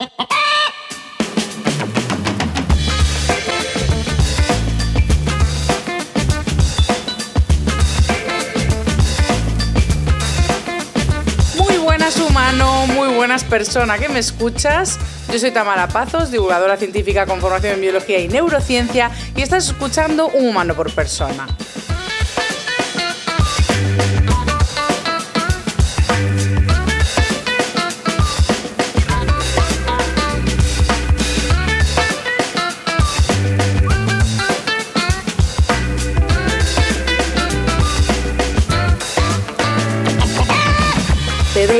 Muy buenas humano, muy buenas persona que me escuchas. Yo soy Tamara Pazos, divulgadora científica con formación en biología y neurociencia y estás escuchando Un humano por persona.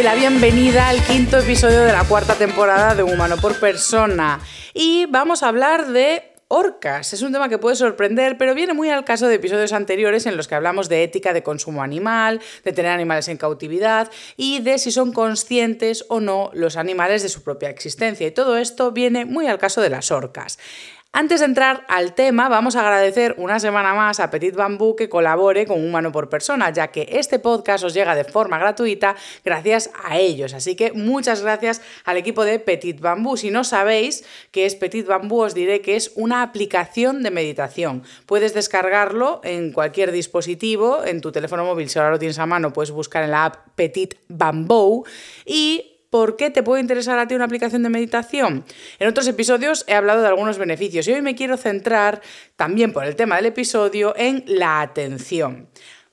Doy la bienvenida al quinto episodio de la cuarta temporada de Humano por Persona. Y vamos a hablar de orcas. Es un tema que puede sorprender, pero viene muy al caso de episodios anteriores en los que hablamos de ética de consumo animal, de tener animales en cautividad y de si son conscientes o no los animales de su propia existencia. Y todo esto viene muy al caso de las orcas. Antes de entrar al tema, vamos a agradecer una semana más a Petit Bambú que colabore con Humano por Persona, ya que este podcast os llega de forma gratuita gracias a ellos. Así que muchas gracias al equipo de Petit Bambú. Si no sabéis qué es Petit Bambú, os diré que es una aplicación de meditación. Puedes descargarlo en cualquier dispositivo, en tu teléfono móvil, si ahora lo tienes a mano, puedes buscar en la app Petit Bamboo y ¿Por qué te puede interesar a ti una aplicación de meditación? En otros episodios he hablado de algunos beneficios y hoy me quiero centrar, también por el tema del episodio, en la atención.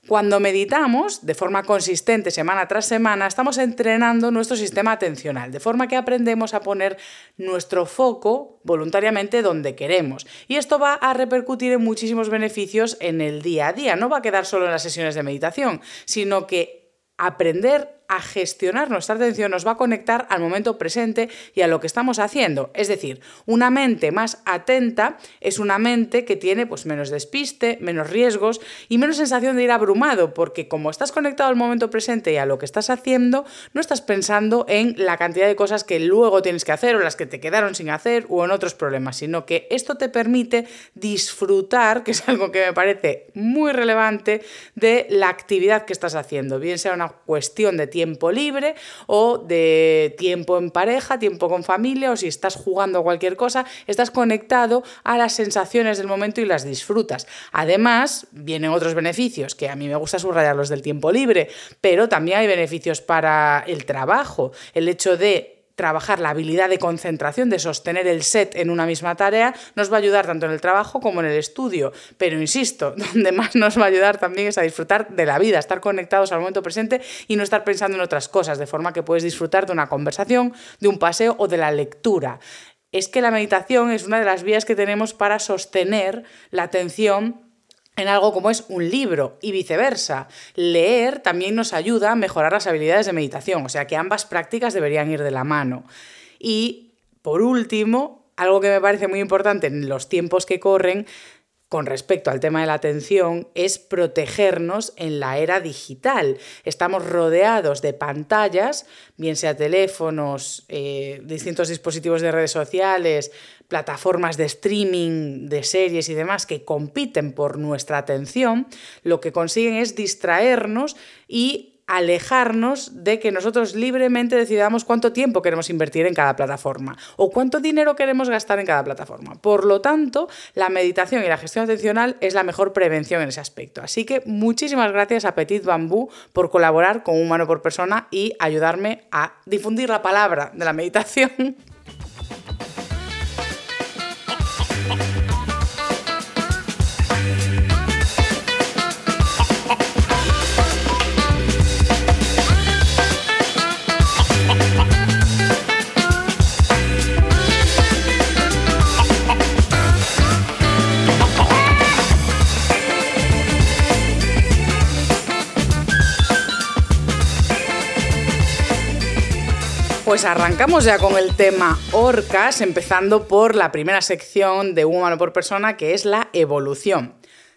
Cuando meditamos de forma consistente semana tras semana, estamos entrenando nuestro sistema atencional, de forma que aprendemos a poner nuestro foco voluntariamente donde queremos. Y esto va a repercutir en muchísimos beneficios en el día a día. No va a quedar solo en las sesiones de meditación, sino que aprender a gestionar nuestra atención nos va a conectar al momento presente y a lo que estamos haciendo. Es decir, una mente más atenta es una mente que tiene pues, menos despiste, menos riesgos y menos sensación de ir abrumado, porque como estás conectado al momento presente y a lo que estás haciendo, no estás pensando en la cantidad de cosas que luego tienes que hacer o las que te quedaron sin hacer o en otros problemas, sino que esto te permite disfrutar, que es algo que me parece muy relevante, de la actividad que estás haciendo, bien sea una cuestión de tiempo libre o de tiempo en pareja, tiempo con familia o si estás jugando a cualquier cosa, estás conectado a las sensaciones del momento y las disfrutas. Además, vienen otros beneficios que a mí me gusta subrayar los del tiempo libre, pero también hay beneficios para el trabajo, el hecho de trabajar la habilidad de concentración, de sostener el set en una misma tarea, nos va a ayudar tanto en el trabajo como en el estudio. Pero insisto, donde más nos va a ayudar también es a disfrutar de la vida, estar conectados al momento presente y no estar pensando en otras cosas, de forma que puedes disfrutar de una conversación, de un paseo o de la lectura. Es que la meditación es una de las vías que tenemos para sostener la atención en algo como es un libro y viceversa. Leer también nos ayuda a mejorar las habilidades de meditación, o sea que ambas prácticas deberían ir de la mano. Y por último, algo que me parece muy importante en los tiempos que corren, con respecto al tema de la atención es protegernos en la era digital. Estamos rodeados de pantallas, bien sea teléfonos, eh, distintos dispositivos de redes sociales, plataformas de streaming de series y demás que compiten por nuestra atención, lo que consiguen es distraernos y alejarnos de que nosotros libremente decidamos cuánto tiempo queremos invertir en cada plataforma o cuánto dinero queremos gastar en cada plataforma. Por lo tanto, la meditación y la gestión atencional es la mejor prevención en ese aspecto. Así que muchísimas gracias a Petit Bambú por colaborar con Humano por Persona y ayudarme a difundir la palabra de la meditación. Pues arrancamos ya con el tema orcas, empezando por la primera sección de humano por persona, que es la evolución.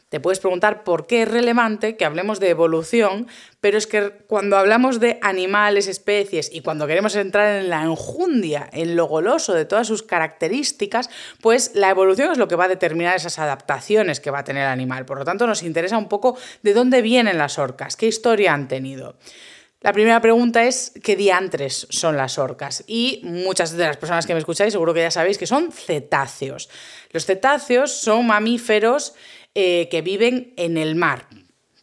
Te puedes preguntar por qué es relevante que hablemos de evolución, pero es que cuando hablamos de animales, especies y cuando queremos entrar en la enjundia, en lo goloso de todas sus características, pues la evolución es lo que va a determinar esas adaptaciones que va a tener el animal. Por lo tanto, nos interesa un poco de dónde vienen las orcas, qué historia han tenido. La primera pregunta es qué diantres son las orcas. Y muchas de las personas que me escucháis seguro que ya sabéis que son cetáceos. Los cetáceos son mamíferos eh, que viven en el mar,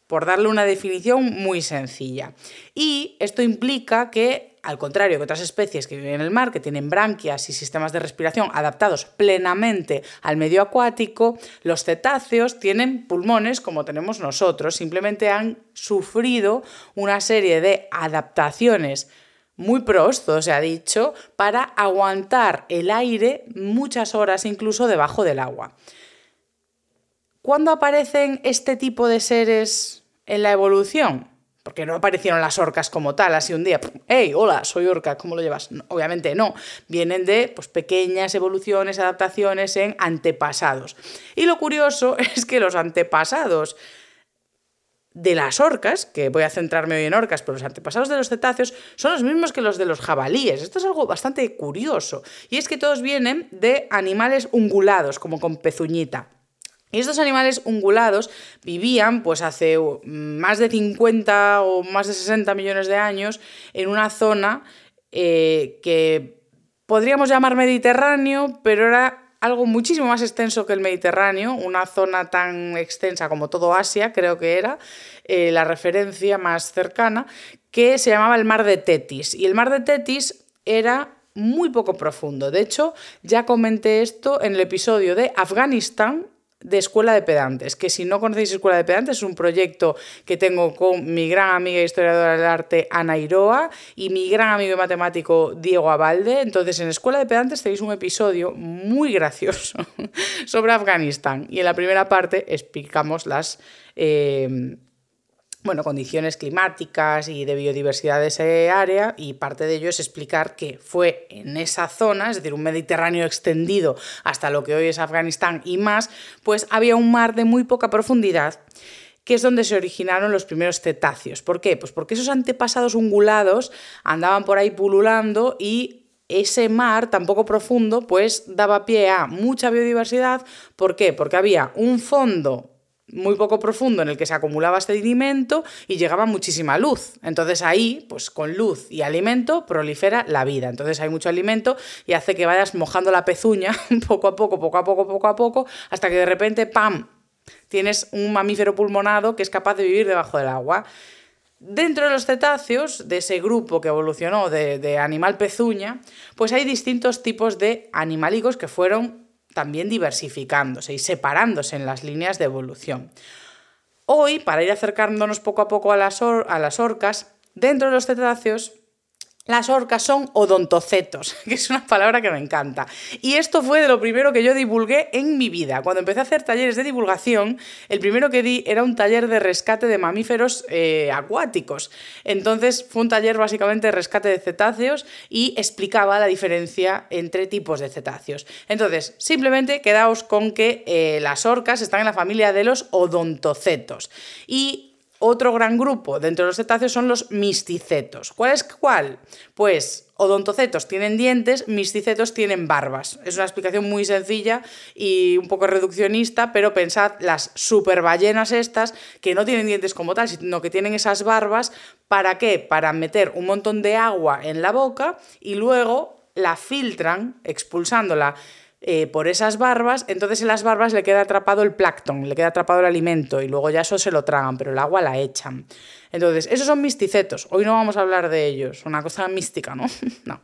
por darle una definición muy sencilla. Y esto implica que, al contrario que otras especies que viven en el mar, que tienen branquias y sistemas de respiración adaptados plenamente al medio acuático, los cetáceos tienen pulmones como tenemos nosotros, simplemente han sufrido una serie de adaptaciones muy prosto, se ha dicho, para aguantar el aire muchas horas incluso debajo del agua. ¿Cuándo aparecen este tipo de seres en la evolución? Porque no aparecieron las orcas como tal, así un día, hey, hola, soy orca, ¿cómo lo llevas? obviamente no, vienen de pues, pequeñas evoluciones, adaptaciones en antepasados. Y lo curioso es que los antepasados de las orcas, que voy a centrarme hoy en orcas, pero los antepasados de los cetáceos son los mismos que los de los jabalíes. Esto es algo bastante curioso. Y es que todos vienen de animales ungulados, como con pezuñita. Estos animales ungulados vivían pues hace más de 50 o más de 60 millones de años en una zona eh, que podríamos llamar Mediterráneo, pero era algo muchísimo más extenso que el Mediterráneo, una zona tan extensa como todo Asia, creo que era eh, la referencia más cercana, que se llamaba el Mar de Tetis. Y el Mar de Tetis era muy poco profundo. De hecho, ya comenté esto en el episodio de Afganistán, de Escuela de Pedantes, que si no conocéis Escuela de Pedantes es un proyecto que tengo con mi gran amiga historiadora del arte Ana Iroa y mi gran amigo y matemático Diego Abalde. Entonces en Escuela de Pedantes tenéis un episodio muy gracioso sobre Afganistán y en la primera parte explicamos las... Eh, bueno, condiciones climáticas y de biodiversidad de esa área y parte de ello es explicar que fue en esa zona, es decir, un Mediterráneo extendido hasta lo que hoy es Afganistán y más, pues había un mar de muy poca profundidad que es donde se originaron los primeros cetáceos. ¿Por qué? Pues porque esos antepasados ungulados andaban por ahí pululando y ese mar tan poco profundo pues daba pie a mucha biodiversidad. ¿Por qué? Porque había un fondo muy poco profundo en el que se acumulaba este alimento y llegaba muchísima luz. Entonces ahí, pues con luz y alimento, prolifera la vida. Entonces hay mucho alimento y hace que vayas mojando la pezuña poco a poco, poco a poco, poco a poco, hasta que de repente, ¡pam!, tienes un mamífero pulmonado que es capaz de vivir debajo del agua. Dentro de los cetáceos, de ese grupo que evolucionó de, de animal pezuña, pues hay distintos tipos de animalicos que fueron también diversificándose y separándose en las líneas de evolución. Hoy, para ir acercándonos poco a poco a las, orcas, dentro de los cetáceos las orcas son odontocetos, que es una palabra que me encanta. Y esto fue de lo primero que yo divulgué en mi vida. Cuando empecé a hacer talleres de divulgación, el primero que di era un taller de rescate de mamíferos eh, acuáticos. Entonces fue un taller básicamente de rescate de cetáceos y explicaba la diferencia entre tipos de cetáceos. Entonces, simplemente quedaos con que eh, las orcas están en la familia de los odontocetos. Y otro gran grupo dentro de los cetáceos son los misticetos. ¿Cuál es cuál? Pues odontocetos tienen dientes, misticetos tienen barbas. Es una explicación muy sencilla y un poco reduccionista, pero pensad las superballenas estas que no tienen dientes como tal, sino que tienen esas barbas. ¿Para qué? Para meter un montón de agua en la boca y luego la filtran expulsándola eh, por esas barbas, entonces en las barbas le queda atrapado el plancton, le queda atrapado el alimento y luego ya eso se lo tragan, pero el agua la echan. Entonces, esos son misticetos. Hoy no vamos a hablar de ellos, una cosa mística, ¿no? no.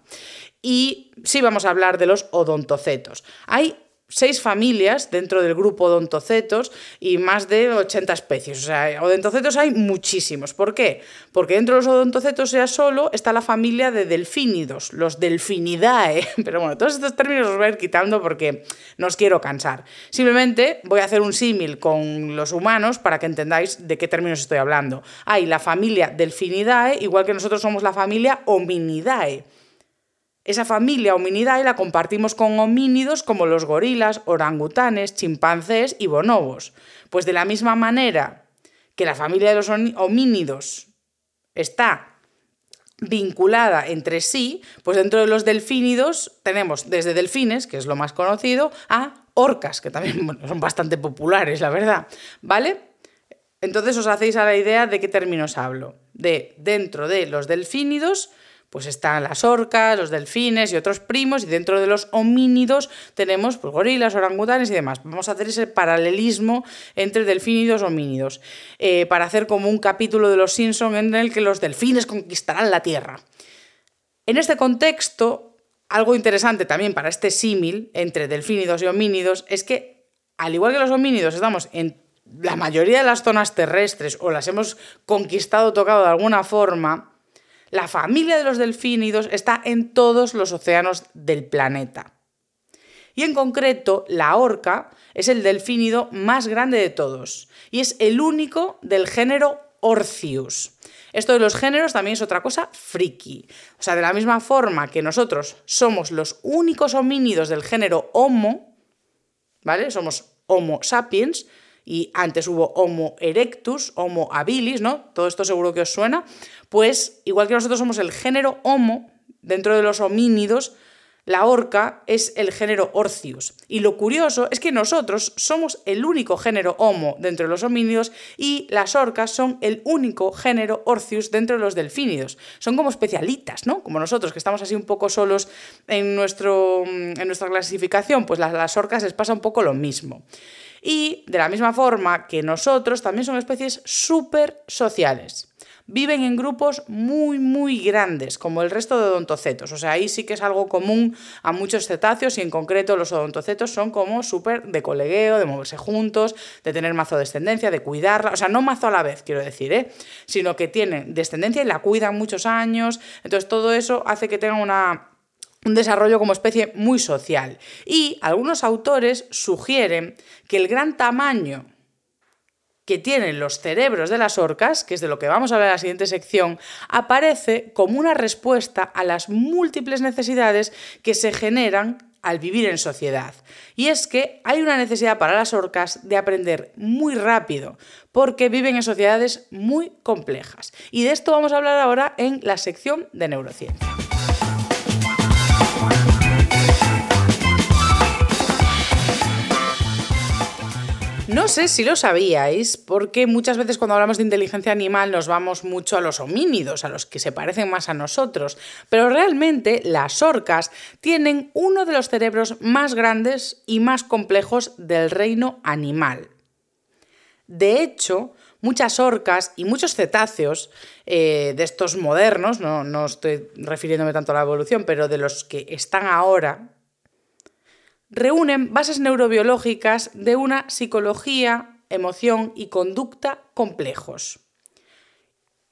Y sí vamos a hablar de los odontocetos. Hay seis familias dentro del grupo odontocetos y más de 80 especies. O sea, odontocetos hay muchísimos. ¿Por qué? Porque dentro de los odontocetos ya solo está la familia de delfínidos, los delfinidae. Pero bueno, todos estos términos los voy a ir quitando porque no os quiero cansar. Simplemente voy a hacer un símil con los humanos para que entendáis de qué términos estoy hablando. Hay la familia delfinidae, igual que nosotros somos la familia hominidae. Esa familia hominidae la compartimos con homínidos como los gorilas, orangutanes, chimpancés y bonobos. Pues de la misma manera que la familia de los homínidos está vinculada entre sí, pues dentro de los delfínidos tenemos desde delfines, que es lo más conocido, a orcas, que también son bastante populares, la verdad, ¿vale? Entonces os hacéis a la idea de qué términos hablo. De dentro de los delfínidos pues están las orcas, los delfines y otros primos, y dentro de los homínidos tenemos pues, gorilas, orangutanes y demás. Vamos a hacer ese paralelismo entre delfínidos y homínidos, eh, para hacer como un capítulo de Los Simpson en el que los delfines conquistarán la Tierra. En este contexto, algo interesante también para este símil entre delfínidos y homínidos es que, al igual que los homínidos estamos en la mayoría de las zonas terrestres o las hemos conquistado, tocado de alguna forma, la familia de los delfínidos está en todos los océanos del planeta. Y en concreto, la orca es el delfínido más grande de todos y es el único del género Orcius. Esto de los géneros también es otra cosa friki. O sea, de la misma forma que nosotros somos los únicos homínidos del género Homo, ¿vale? Somos Homo sapiens, y antes hubo Homo erectus, Homo habilis, ¿no? Todo esto seguro que os suena. Pues igual que nosotros somos el género Homo, dentro de los homínidos, la orca es el género Orcius. Y lo curioso es que nosotros somos el único género Homo dentro de los homínidos y las orcas son el único género Orcius dentro de los delfínidos. Son como especialitas, ¿no? Como nosotros, que estamos así un poco solos en, nuestro, en nuestra clasificación, pues las, las orcas les pasa un poco lo mismo. Y de la misma forma que nosotros, también son especies súper sociales. Viven en grupos muy, muy grandes, como el resto de odontocetos. O sea, ahí sí que es algo común a muchos cetáceos y en concreto los odontocetos son como súper de colegueo, de moverse juntos, de tener mazo de descendencia, de cuidarla. O sea, no mazo a la vez, quiero decir, ¿eh? sino que tienen descendencia y la cuidan muchos años. Entonces, todo eso hace que tengan una un desarrollo como especie muy social. Y algunos autores sugieren que el gran tamaño que tienen los cerebros de las orcas, que es de lo que vamos a hablar en la siguiente sección, aparece como una respuesta a las múltiples necesidades que se generan al vivir en sociedad. Y es que hay una necesidad para las orcas de aprender muy rápido, porque viven en sociedades muy complejas. Y de esto vamos a hablar ahora en la sección de neurociencia. No sé si lo sabíais, porque muchas veces cuando hablamos de inteligencia animal nos vamos mucho a los homínidos, a los que se parecen más a nosotros, pero realmente las orcas tienen uno de los cerebros más grandes y más complejos del reino animal. De hecho, muchas orcas y muchos cetáceos eh, de estos modernos, no, no estoy refiriéndome tanto a la evolución, pero de los que están ahora, reúnen bases neurobiológicas de una psicología, emoción y conducta complejos.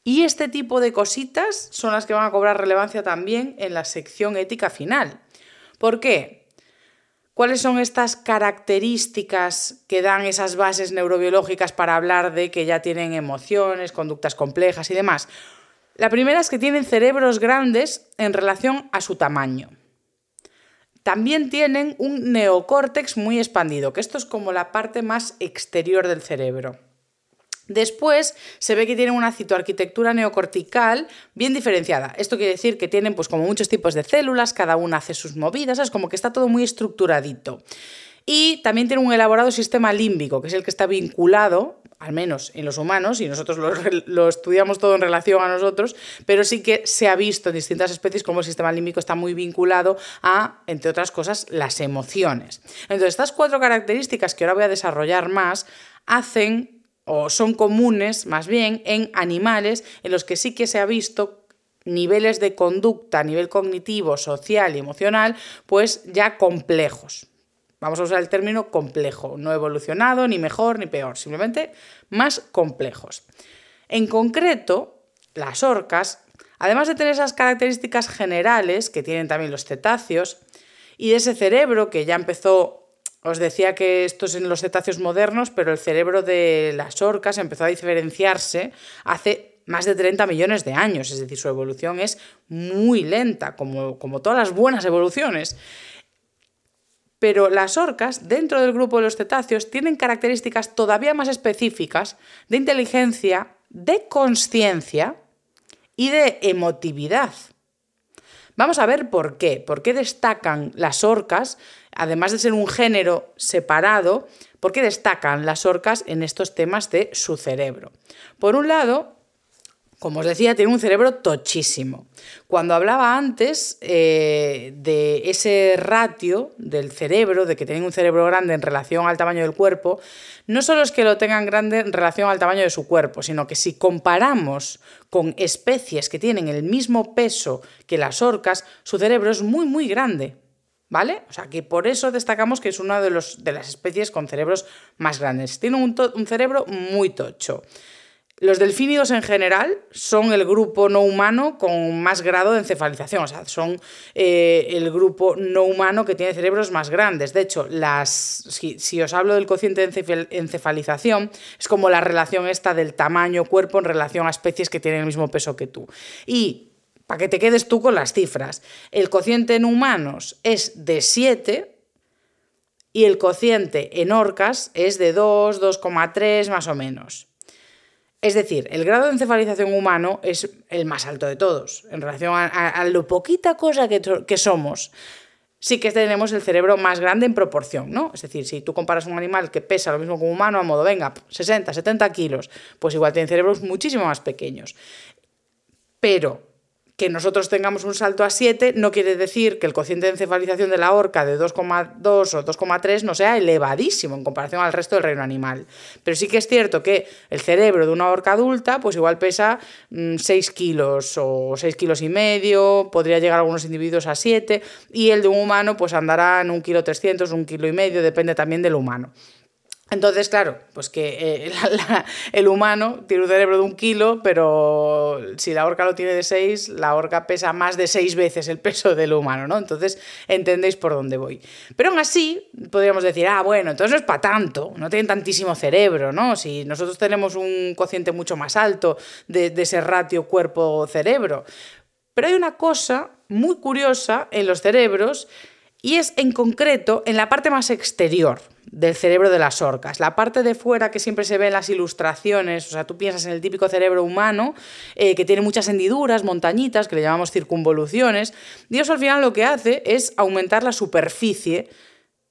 Y este tipo de cositas son las que van a cobrar relevancia también en la sección ética final. ¿Por qué? ¿Cuáles son estas características que dan esas bases neurobiológicas para hablar de que ya tienen emociones, conductas complejas y demás? La primera es que tienen cerebros grandes en relación a su tamaño. También tienen un neocórtex muy expandido, que esto es como la parte más exterior del cerebro. Después se ve que tienen una citoarquitectura neocortical bien diferenciada. Esto quiere decir que tienen pues como muchos tipos de células, cada una hace sus movidas, es como que está todo muy estructuradito. Y también tiene un elaborado sistema límbico, que es el que está vinculado al menos en los humanos, y nosotros lo, estudiamos todo en relación a nosotros, pero sí que se ha visto en distintas especies cómo el sistema límbico está muy vinculado a, entre otras cosas, las emociones. Entonces, estas cuatro características que ahora voy a desarrollar más hacen o son comunes más bien en animales en los que sí que se ha visto niveles de conducta a nivel cognitivo, social y emocional, pues ya complejos. Vamos a usar el término complejo, no evolucionado, ni mejor, ni peor, simplemente más complejos. En concreto, las orcas, además de tener esas características generales que tienen también los cetáceos, y ese cerebro que ya empezó, os decía que esto es en los cetáceos modernos, pero el cerebro de las orcas empezó a diferenciarse hace más de 30 millones de años, es decir, su evolución es muy lenta, como, como todas las buenas evoluciones. Pero las orcas, dentro del grupo de los cetáceos, tienen características todavía más específicas de inteligencia, de conciencia y de emotividad. Vamos a ver por qué, por qué destacan las orcas, además de ser un género separado, por qué destacan las orcas en estos temas de su cerebro. Por un lado, como os decía, tiene un cerebro tochísimo. Cuando hablaba antes eh, de ese ratio del cerebro, de que tienen un cerebro grande en relación al tamaño del cuerpo, no solo es que lo tengan grande en relación al tamaño de su cuerpo, sino que si comparamos con especies que tienen el mismo peso que las orcas, su cerebro es muy, muy grande. ¿Vale? O sea, que por eso destacamos que es una de, las especies con cerebros más grandes. Tiene un cerebro muy tocho. Los delfínidos en general son el grupo no humano con más grado de encefalización, o sea, son eh, el grupo no humano que tiene cerebros más grandes. De hecho, las, si, os hablo del cociente de encefalización, es como la relación esta del tamaño cuerpo en relación a especies que tienen el mismo peso que tú. Y para que te quedes tú con las cifras, el cociente en humanos es de 7 y el cociente en orcas es de 2, 2,3 más o menos. Es decir, el grado de encefalización humano es el más alto de todos. En relación a, lo poquita cosa que, somos, sí que tenemos el cerebro más grande en proporción, ¿no? Es decir, si tú comparas un animal que pesa lo mismo que un humano, a modo, venga, 60, 70 kilos, pues igual tiene cerebros muchísimo más pequeños. Pero que nosotros tengamos un salto a 7 no quiere decir que el cociente de encefalización de la orca de 2,2 o 2,3 no sea elevadísimo en comparación al resto del reino animal. Pero sí que es cierto que el cerebro de una orca adulta pues igual pesa 6 mm, kilos o 6 kilos y medio, podría llegar a algunos individuos a 7 y el de un humano pues andará en un kilo 300, un kilo y medio, depende también del humano. Entonces, claro, pues que eh, el humano tiene un cerebro de un kilo, pero si la orca lo tiene de seis, la orca pesa más de seis veces el peso del humano, ¿no? Entonces, entendéis por dónde voy. Pero aún así, podríamos decir, ah, bueno, entonces no es para tanto, no tienen tantísimo cerebro, ¿no? Si nosotros tenemos un cociente mucho más alto de, de ese ratio cuerpo-cerebro. Pero hay una cosa muy curiosa en los cerebros y es en concreto en la parte más exterior del cerebro de las orcas. La parte de fuera que siempre se ve en las ilustraciones, o sea, tú piensas en el típico cerebro humano eh, que tiene muchas hendiduras, montañitas, que le llamamos circunvoluciones, Dios al final lo que hace es aumentar la superficie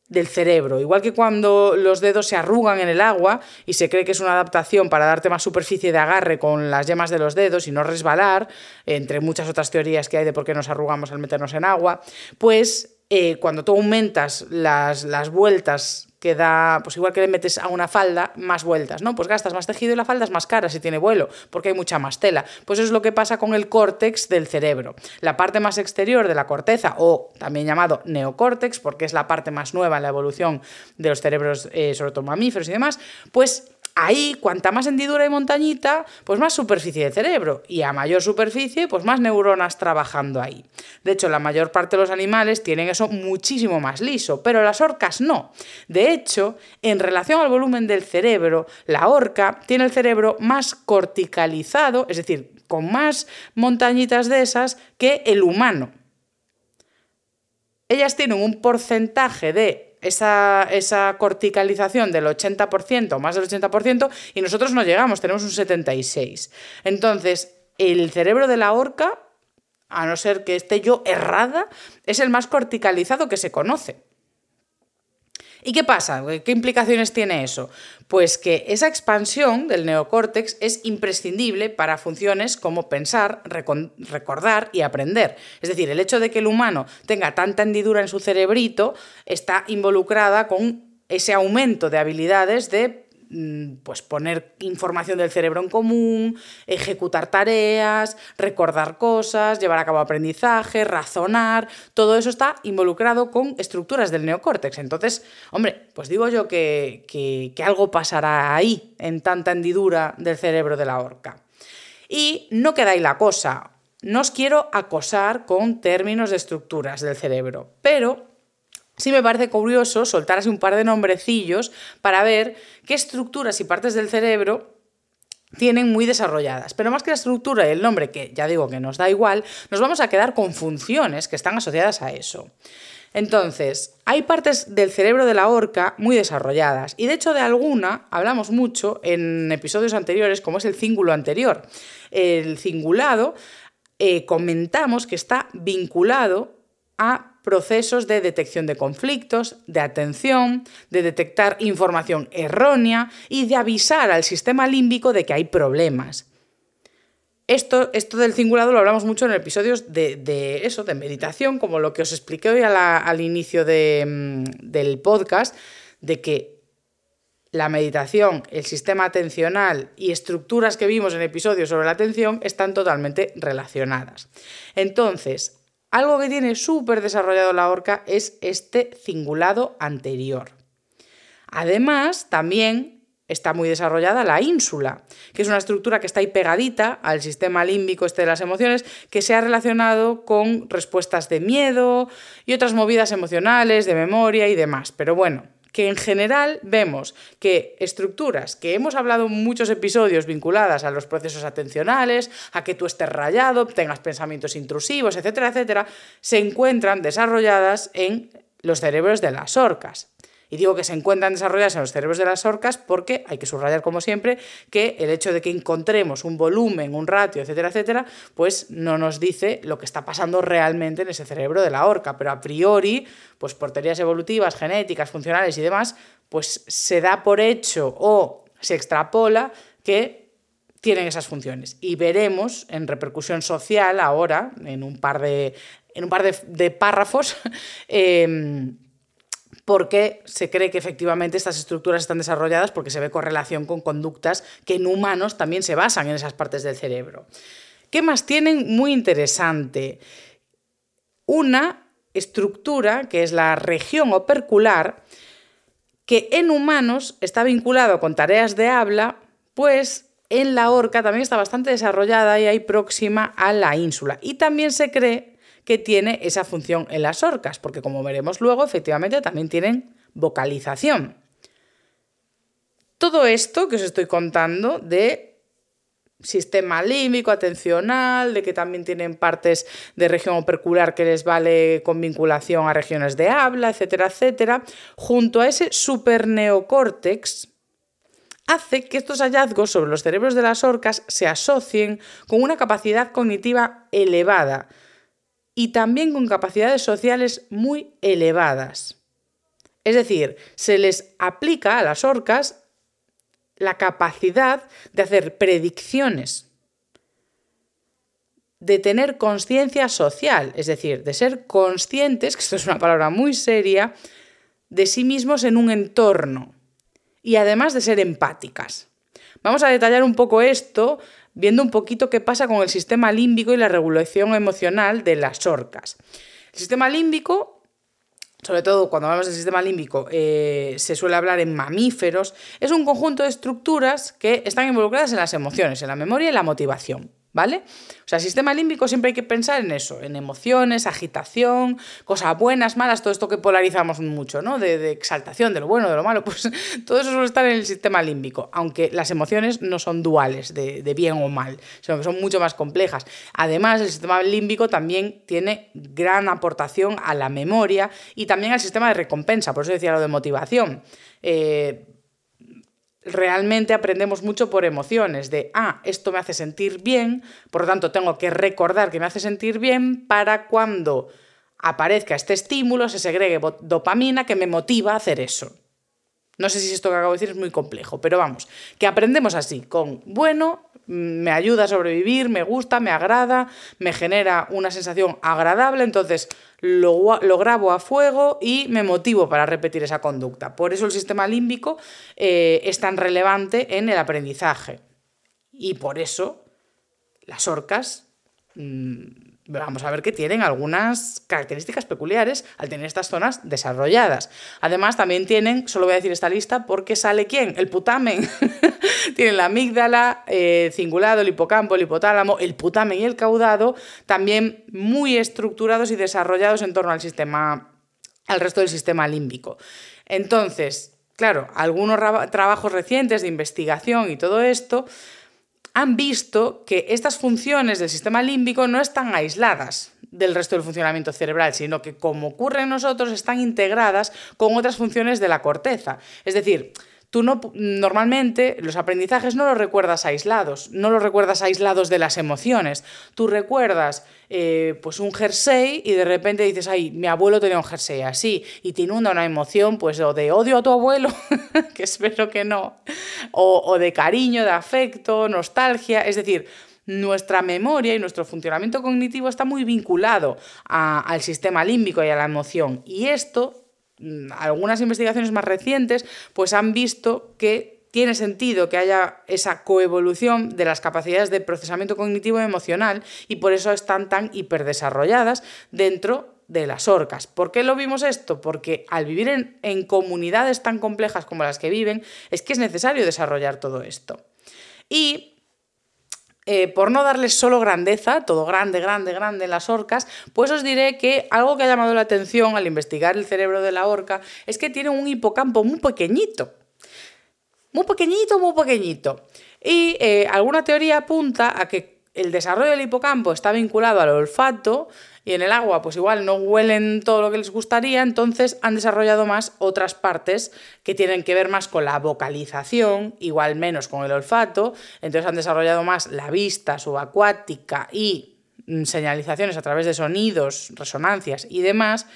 del cerebro. Igual que cuando los dedos se arrugan en el agua y se cree que es una adaptación para darte más superficie de agarre con las yemas de los dedos y no resbalar, entre muchas otras teorías que hay de por qué nos arrugamos al meternos en agua, pues eh, cuando tú aumentas las, las vueltas que da, pues igual que le metes a una falda más vueltas, ¿no? Pues gastas más tejido y la falda es más cara si tiene vuelo, porque hay mucha más tela. Pues eso es lo que pasa con el córtex del cerebro. La parte más exterior de la corteza, o también llamado neocórtex, porque es la parte más nueva en la evolución de los cerebros, eh, sobre todo mamíferos y demás, pues Ahí, cuanta más hendidura y montañita, pues más superficie de cerebro. Y a mayor superficie, pues más neuronas trabajando ahí. De hecho, la mayor parte de los animales tienen eso muchísimo más liso, pero las orcas no. De hecho, en relación al volumen del cerebro, la orca tiene el cerebro más corticalizado, es decir, con más montañitas de esas que el humano. Ellas tienen un porcentaje de esa, esa corticalización del 80% o más del 80% y nosotros no llegamos, tenemos un 76%. Entonces, el cerebro de la orca, a no ser que esté yo errada, es el más corticalizado que se conoce. ¿Y qué pasa? ¿Qué implicaciones tiene eso? Pues que esa expansión del neocórtex es imprescindible para funciones como pensar, recordar y aprender. Es decir, el hecho de que el humano tenga tanta hendidura en su cerebrito está involucrada con ese aumento de habilidades de pues poner información del cerebro en común, ejecutar tareas, recordar cosas, llevar a cabo aprendizaje, razonar, todo eso está involucrado con estructuras del neocórtex. Entonces, hombre, pues digo yo que, que algo pasará ahí, en tanta hendidura del cerebro de la orca. Y no queda ahí la cosa. No os quiero acosar con términos de estructuras del cerebro, pero sí me parece curioso soltar así un par de nombrecillos para ver qué estructuras y partes del cerebro tienen muy desarrolladas. Pero más que la estructura y el nombre, que ya digo que nos da igual, nos vamos a quedar con funciones que están asociadas a eso. Entonces, hay partes del cerebro de la orca muy desarrolladas y de hecho de alguna hablamos mucho en episodios anteriores, como es el cíngulo anterior. El cingulado eh, comentamos que está vinculado a procesos de detección de conflictos, de atención, de detectar información errónea y de avisar al sistema límbico de que hay problemas. Esto, esto del cingulado lo hablamos mucho en episodios de, eso, de meditación, como lo que os expliqué hoy al inicio mm, del podcast, de que la meditación, el sistema atencional y estructuras que vimos en episodios sobre la atención están totalmente relacionadas. Entonces, algo que tiene súper desarrollado la orca es este cingulado anterior. Además, también está muy desarrollada la ínsula, que es una estructura que está ahí pegadita al sistema límbico este de las emociones, que se ha relacionado con respuestas de miedo y otras movidas emocionales, de memoria y demás. Pero bueno, que en general vemos que estructuras que hemos hablado en muchos episodios vinculadas a los procesos atencionales, a que tú estés rayado, tengas pensamientos intrusivos, etcétera, etcétera, se encuentran desarrolladas en los cerebros de las orcas. Y digo que se encuentran desarrolladas en los cerebros de las orcas porque hay que subrayar, como siempre, que el hecho de que encontremos un volumen, un ratio, etcétera, etcétera, pues no nos dice lo que está pasando realmente en ese cerebro de la orca. Pero a priori, pues por teorías evolutivas, genéticas, funcionales y demás, pues se da por hecho o se extrapola que tienen esas funciones. Y veremos en repercusión social ahora, en un par de, en un par de, párrafos, em, porque se cree que efectivamente estas estructuras están desarrolladas porque se ve correlación con conductas que en humanos también se basan en esas partes del cerebro. ¿Qué más tienen? Muy interesante. Una estructura que es la región opercular, que en humanos está vinculado con tareas de habla, pues en la orca también está bastante desarrollada y hay próxima a la ínsula. Y también se cree que tiene esa función en las orcas, porque como veremos luego, efectivamente también tienen vocalización. Todo esto que os estoy contando de sistema límbico, atencional, de que también tienen partes de región opercular que les vale con vinculación a regiones de habla, etcétera, etcétera, junto a ese superneocórtex, hace que estos hallazgos sobre los cerebros de las orcas se asocien con una capacidad cognitiva elevada, y también con capacidades sociales muy elevadas. Es decir, se les aplica a las orcas la capacidad de hacer predicciones, de tener conciencia social, es decir, de ser conscientes, que esto es una palabra muy seria, de sí mismos en un entorno y además de ser empáticas. Vamos a detallar un poco esto viendo un poquito qué pasa con el sistema límbico y la regulación emocional de las orcas. El sistema límbico, sobre todo cuando hablamos del sistema límbico, eh, se suele hablar en mamíferos, es un conjunto de estructuras que están involucradas en las emociones, en la memoria y la motivación. ¿Vale? O sea, el sistema límbico siempre hay que pensar en eso, en emociones, agitación, cosas buenas, malas, todo esto que polarizamos mucho, ¿no? De, exaltación, de lo bueno, de lo malo, pues todo eso suele estar en el sistema límbico, aunque las emociones no son duales, de, de bien o mal, sino que son mucho más complejas. Además, el sistema límbico también tiene gran aportación a la memoria y también al sistema de recompensa, por eso decía lo de motivación. Eh, realmente aprendemos mucho por emociones, de, ah, esto me hace sentir bien, por lo tanto tengo que recordar que me hace sentir bien para cuando aparezca este estímulo se segregue dopamina que me motiva a hacer eso. No sé si esto que acabo de decir es muy complejo, pero vamos, que aprendemos así, con, bueno, me ayuda a sobrevivir, me gusta, me agrada, me genera una sensación agradable, entonces lo, grabo a fuego y me motivo para repetir esa conducta. Por eso el sistema límbico eh, es tan relevante en el aprendizaje. Y por eso las orcas... Mm, vamos a ver que tienen algunas características peculiares al tener estas zonas desarrolladas. Además, también tienen, solo voy a decir esta lista porque sale quién, el putamen. tienen la amígdala, eh, cingulado, el hipocampo, el hipotálamo, el putamen y el caudado, también muy estructurados y desarrollados en torno al sistema, al resto del sistema límbico. Entonces, claro, algunos trabajos recientes de investigación y todo esto han visto que estas funciones del sistema límbico no están aisladas del resto del funcionamiento cerebral, sino que como ocurre en nosotros están integradas con otras funciones de la corteza. Es decir, Tú no, normalmente los aprendizajes no los recuerdas aislados, no los recuerdas aislados de las emociones. Tú recuerdas eh, pues un jersey y de repente dices, ay, mi abuelo tenía un jersey así y te inunda una emoción pues o de odio a tu abuelo, que espero que no, o, de cariño, de afecto, nostalgia, es decir, nuestra memoria y nuestro funcionamiento cognitivo está muy vinculado al sistema límbico y a la emoción. Y esto algunas investigaciones más recientes pues han visto que tiene sentido que haya esa coevolución de las capacidades de procesamiento cognitivo y emocional y por eso están tan hiperdesarrolladas dentro de las orcas. ¿Por qué lo vimos esto? Porque al vivir en, en comunidades tan complejas como las que viven, es que es necesario desarrollar todo esto. Y eh, por no darles solo grandeza, todo grande, grande, grande en las orcas, pues os diré que algo que ha llamado la atención al investigar el cerebro de la orca es que tiene un hipocampo muy pequeñito. Muy pequeñito, muy pequeñito. Y eh, alguna teoría apunta a que el desarrollo del hipocampo está vinculado al olfato y en el agua pues igual no huelen todo lo que les gustaría, entonces han desarrollado más otras partes que tienen que ver más con la vocalización, igual menos con el olfato, entonces han desarrollado más la vista subacuática y mm, señalizaciones a través de sonidos, resonancias y demás.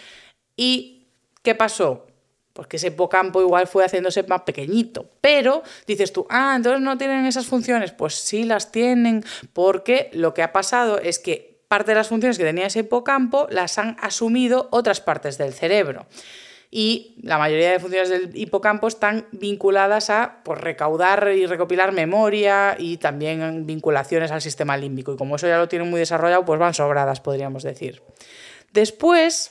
¿Y qué pasó? Porque ese hipocampo igual fue haciéndose más pequeñito. Pero dices tú, ah, entonces no tienen esas funciones. Pues sí las tienen, porque lo que ha pasado es que parte de las funciones que tenía ese hipocampo las han asumido otras partes del cerebro. Y la mayoría de funciones del hipocampo están vinculadas a pues, recaudar y recopilar memoria y también vinculaciones al sistema límbico. Y como eso ya lo tienen muy desarrollado, pues van sobradas, podríamos decir. Después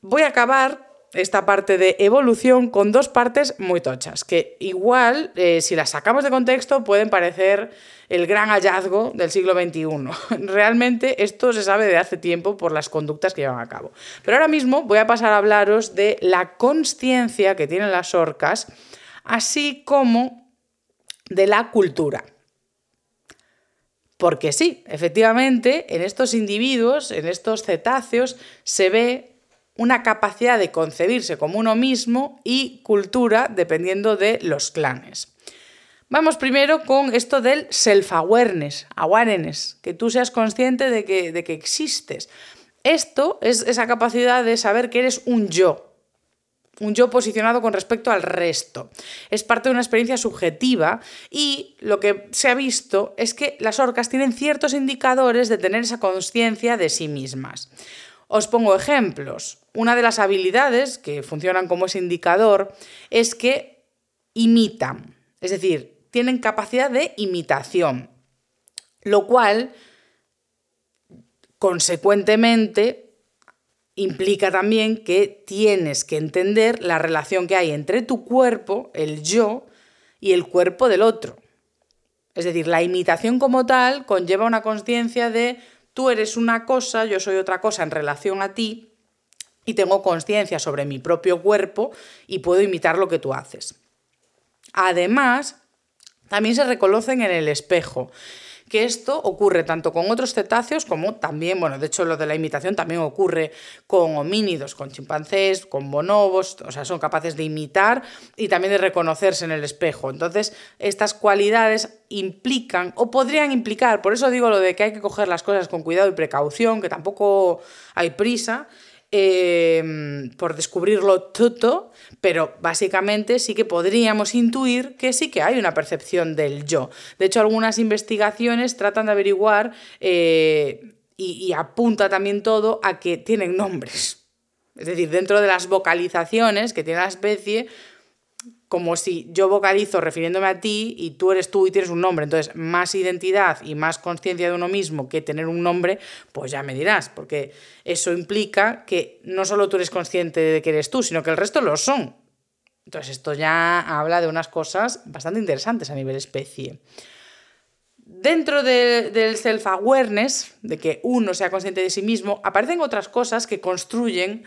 voy a acabar esta parte de evolución con dos partes muy tochas, que igual, eh, si las sacamos de contexto, pueden parecer el gran hallazgo del siglo XXI. Realmente esto se sabe de hace tiempo por las conductas que llevan a cabo. Pero ahora mismo voy a pasar a hablaros de la conciencia que tienen las orcas, así como de la cultura. Porque sí, efectivamente, en estos individuos, en estos cetáceos, se ve una capacidad de concebirse como uno mismo y cultura dependiendo de los clanes. Vamos primero con esto del self-awareness, awareness, que tú seas consciente de que, de que existes. Esto es esa capacidad de saber que eres un yo, un yo posicionado con respecto al resto. Es parte de una experiencia subjetiva y lo que se ha visto es que las orcas tienen ciertos indicadores de tener esa conciencia de sí mismas. Os pongo ejemplos. Una de las habilidades que funcionan como ese indicador es que imitan, es decir, tienen capacidad de imitación, lo cual consecuentemente implica también que tienes que entender la relación que hay entre tu cuerpo, el yo, y el cuerpo del otro. Es decir, la imitación como tal conlleva una conciencia de tú eres una cosa, yo soy otra cosa en relación a ti y tengo conciencia sobre mi propio cuerpo y puedo imitar lo que tú haces. Además, también se reconocen en el espejo que esto ocurre tanto con otros cetáceos como también, bueno, de hecho lo de la imitación también ocurre con homínidos, con chimpancés, con bonobos, o sea, son capaces de imitar y también de reconocerse en el espejo. Entonces, estas cualidades implican o podrían implicar, por eso digo lo de que hay que coger las cosas con cuidado y precaución, que tampoco hay prisa, Em, por descubrirlo todo, pero básicamente sí que podríamos intuir que sí que hay una percepción del yo. De hecho, algunas investigaciones tratan de averiguar eh, y apunta también todo a que tienen nombres. Es decir, dentro de las vocalizaciones que tiene la especie, como si yo vocalizo refiriéndome a ti y tú eres tú y tienes un nombre. Entonces, más identidad y más conciencia de uno mismo que tener un nombre, pues ya me dirás, porque eso implica que no solo tú eres consciente de que eres tú, sino que el resto lo son. Entonces, esto ya habla de unas cosas bastante interesantes a nivel especie. Dentro del self-awareness, de que uno sea consciente de sí mismo, aparecen otras cosas que construyen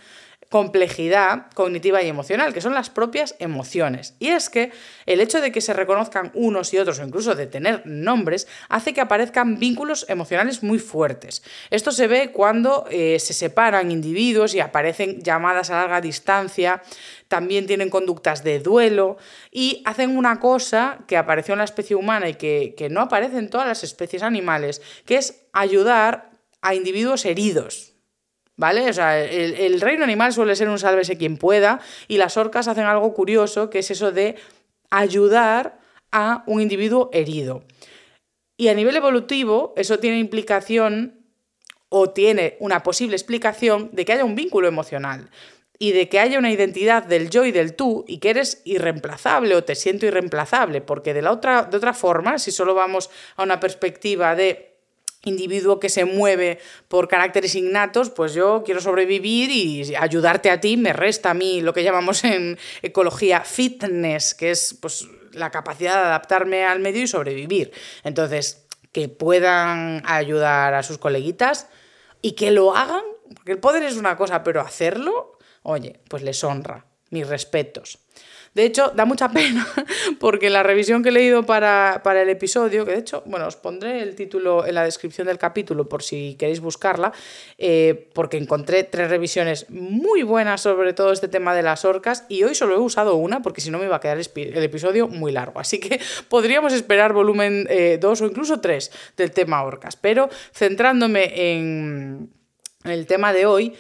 complejidad cognitiva y emocional, que son las propias emociones. Y es que el hecho de que se reconozcan unos y otros, o incluso de tener nombres, hace que aparezcan vínculos emocionales muy fuertes. Esto se ve cuando eh, se separan individuos y aparecen llamadas a larga distancia, también tienen conductas de duelo y hacen una cosa que apareció en la especie humana y que, que no aparece en todas las especies animales, que es ayudar a individuos heridos. ¿Vale? O sea, el, reino animal suele ser un sálvese quien pueda y las orcas hacen algo curioso, que es eso de ayudar a un individuo herido. Y a nivel evolutivo, eso tiene implicación o tiene una posible explicación de que haya un vínculo emocional y de que haya una identidad del yo y del tú y que eres irreemplazable o te siento irreemplazable, porque de, la otra, de otra forma, si solo vamos a una perspectiva de individuo que se mueve por caracteres innatos, pues yo quiero sobrevivir y ayudarte a ti me resta a mí lo que llamamos en ecología fitness, que es pues, la capacidad de adaptarme al medio y sobrevivir. Entonces, que puedan ayudar a sus coleguitas y que lo hagan, porque el poder es una cosa, pero hacerlo, oye, pues les honra. Mis respetos. De hecho, da mucha pena porque la revisión que he leído para, el episodio, que de hecho, bueno, os pondré el título en la descripción del capítulo por si queréis buscarla, eh, porque encontré tres revisiones muy buenas sobre todo este tema de las orcas y hoy solo he usado una porque si no me iba a quedar el episodio muy largo. Así que podríamos esperar volumen 2 eh, o incluso 3 del tema orcas. Pero centrándome en el tema de hoy,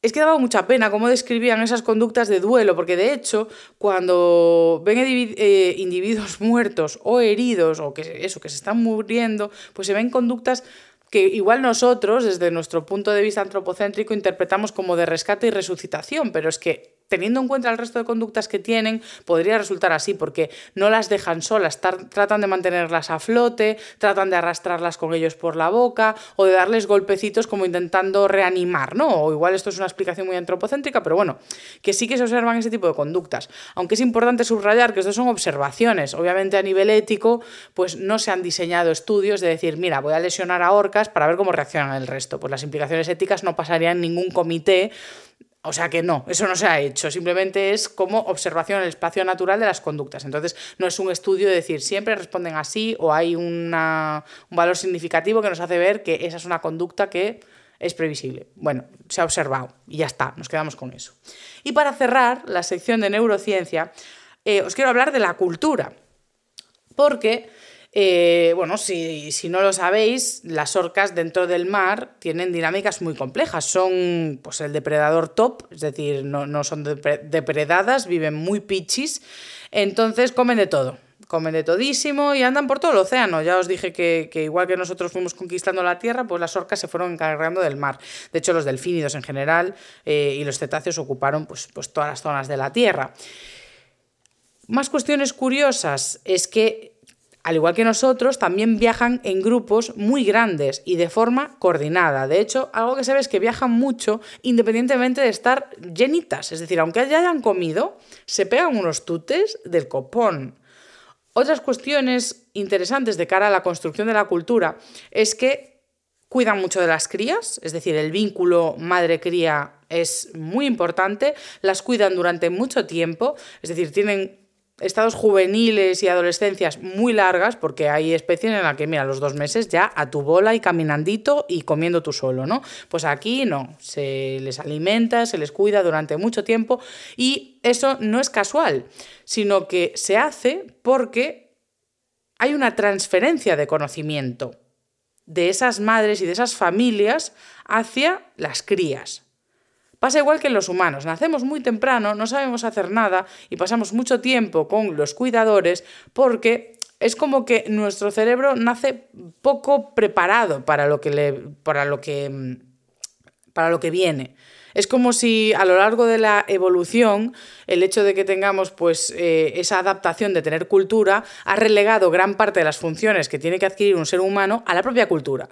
es que daba mucha pena cómo describían esas conductas de duelo, porque de hecho, cuando ven eh, individuos muertos o heridos, o que eso, que se están muriendo, pues se ven conductas que igual nosotros, desde nuestro punto de vista antropocéntrico, interpretamos como de rescate y resucitación, pero es que teniendo en cuenta el resto de conductas que tienen, podría resultar así, porque no las dejan solas, tratan de mantenerlas a flote, tratan de arrastrarlas con ellos por la boca o de darles golpecitos como intentando reanimar, ¿no? O igual esto es una explicación muy antropocéntrica, pero bueno, que sí que se observan ese tipo de conductas. Aunque es importante subrayar que esto son observaciones, obviamente a nivel ético, pues no se han diseñado estudios de decir, mira, voy a lesionar a orcas para ver cómo reaccionan el resto. Pues las implicaciones éticas no pasarían ningún comité o sea que no, eso no se ha hecho, simplemente es como observación en el espacio natural de las conductas. Entonces, no es un estudio de decir siempre responden así o hay un valor significativo que nos hace ver que esa es una conducta que es previsible. Bueno, se ha observado y ya está, nos quedamos con eso. Y para cerrar la sección de neurociencia, eh, os quiero hablar de la cultura, porque eh, bueno, si, no lo sabéis, las orcas dentro del mar tienen dinámicas muy complejas. Son pues, el depredador top, es decir, no, son depredadas, viven muy pichis, entonces comen de todo. Comen de todísimo y andan por todo el océano. Ya os dije que, igual que nosotros fuimos conquistando la tierra, pues las orcas se fueron encargando del mar. De hecho, los delfínidos en general eh, y los cetáceos ocuparon pues, pues todas las zonas de la tierra. Más cuestiones curiosas es que al igual que nosotros, también viajan en grupos muy grandes y de forma coordinada. De hecho, algo que se ve es que viajan mucho independientemente de estar llenitas. Es decir, aunque ya hayan comido, se pegan unos tutes del copón. Otras cuestiones interesantes de cara a la construcción de la cultura es que cuidan mucho de las crías, es decir, el vínculo madre-cría es muy importante, las cuidan durante mucho tiempo, es decir, tienen estados juveniles y adolescencias muy largas, porque hay especies en las que, mira, los dos meses ya a tu bola y caminandito y comiendo tú solo, ¿no? Pues aquí no, se les alimenta, se les cuida durante mucho tiempo y eso no es casual, sino que se hace porque hay una transferencia de conocimiento de esas madres y de esas familias hacia las crías. Pasa igual que en los humanos, nacemos muy temprano, no sabemos hacer nada y pasamos mucho tiempo con los cuidadores porque es como que nuestro cerebro nace poco preparado para lo que, para lo que, para lo que viene. Es como si a lo largo de la evolución el hecho de que tengamos pues, eh, esa adaptación de tener cultura ha relegado gran parte de las funciones que tiene que adquirir un ser humano a la propia cultura.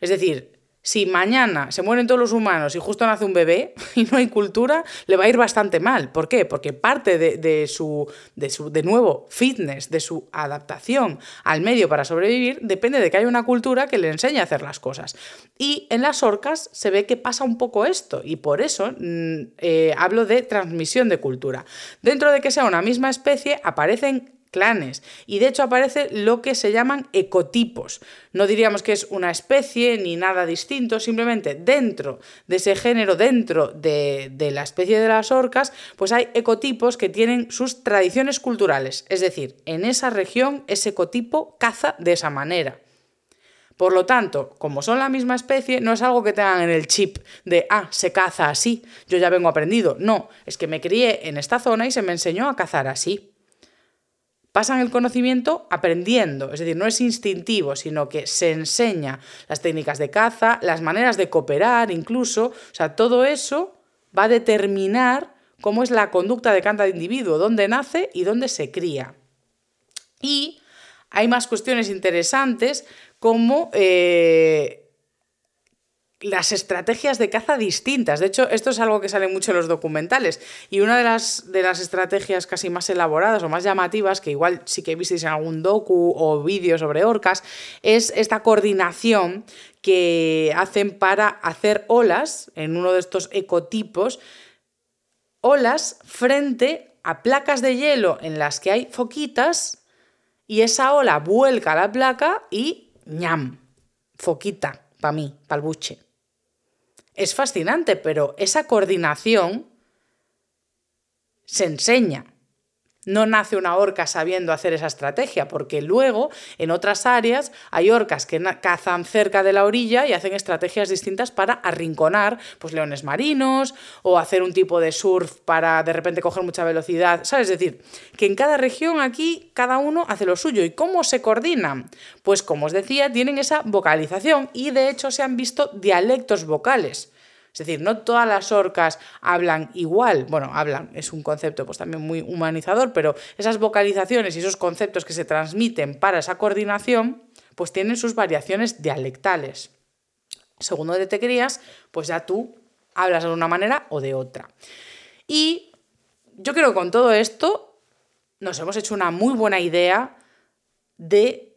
Es decir, si mañana se mueren todos los humanos y justo nace un bebé y no hay cultura, le va a ir bastante mal. ¿Por qué? Porque parte de, su, de, su, de nuevo, fitness, de su adaptación al medio para sobrevivir, depende de que haya una cultura que le enseñe a hacer las cosas. Y en las orcas se ve que pasa un poco esto, y por eso mm, eh, hablo de transmisión de cultura. Dentro de que sea una misma especie, aparecen clanes. Y de hecho aparece lo que se llaman ecotipos. No diríamos que es una especie ni nada distinto, simplemente dentro de ese género, dentro de, la especie de las orcas, pues hay ecotipos que tienen sus tradiciones culturales. Es decir, en esa región ese ecotipo caza de esa manera. Por lo tanto, como son la misma especie, no es algo que tengan en el chip de, ah, se caza así, yo ya vengo aprendido. No, es que me crié en esta zona y se me enseñó a cazar así pasan el conocimiento aprendiendo, es decir, no es instintivo, sino que se enseña las técnicas de caza, las maneras de cooperar incluso, o sea, todo eso va a determinar cómo es la conducta de cada individuo, dónde nace y dónde se cría. Y hay más cuestiones interesantes como eh, las estrategias de caza distintas. De hecho, esto es algo que sale mucho en los documentales. Y una de las, de las estrategias casi más elaboradas o más llamativas, que igual sí que visteis en algún docu o vídeo sobre orcas, es esta coordinación que hacen para hacer olas en uno de estos ecotipos, olas frente a placas de hielo en las que hay foquitas y esa ola vuelca la placa y ñam, foquita, para mí, para el buche es fascinante, pero esa coordinación se enseña. No nace una orca sabiendo hacer esa estrategia, porque luego en otras áreas hay orcas que cazan cerca de la orilla y hacen estrategias distintas para arrinconar pues, leones marinos o hacer un tipo de surf para de repente coger mucha velocidad. ¿Sabes? Es decir, que en cada región aquí cada uno hace lo suyo. ¿Y cómo se coordinan? Pues como os decía, tienen esa vocalización y de hecho se han visto dialectos vocales. Es decir, no todas las orcas hablan igual. Bueno, hablan, es un concepto pues también muy humanizador, pero esas vocalizaciones y esos conceptos que se transmiten para esa coordinación, pues tienen sus variaciones dialectales. Según donde te crías, pues ya tú hablas de una manera o de otra. Y yo creo que con todo esto nos hemos hecho una muy buena idea de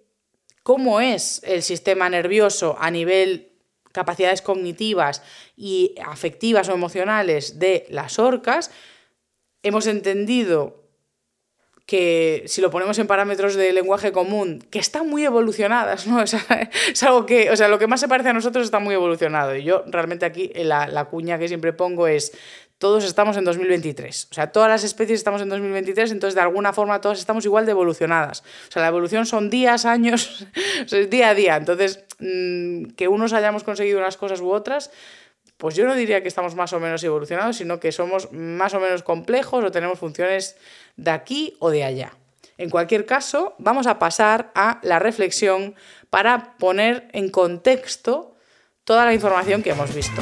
cómo es el sistema nervioso a nivel capacidades cognitivas y afectivas o emocionales de las orcas, hemos entendido que si lo ponemos en parámetros de lenguaje común, que están muy evolucionadas, ¿no? Es, algo que, o sea, lo que más se parece a nosotros está muy evolucionado. Y yo realmente aquí la, la cuña que siempre pongo es, todos estamos en 2023. O sea, todas las especies estamos en 2023, entonces de alguna forma todas estamos igual de evolucionadas. O sea, la evolución son días, años, es día a día. Entonces, mm, que unos hayamos conseguido unas cosas u otras, pues yo no diría que estamos más o menos evolucionados, sino que somos más o menos complejos o tenemos funciones de aquí o de allá. En cualquier caso, vamos a pasar a la reflexión para poner en contexto toda la información que hemos visto.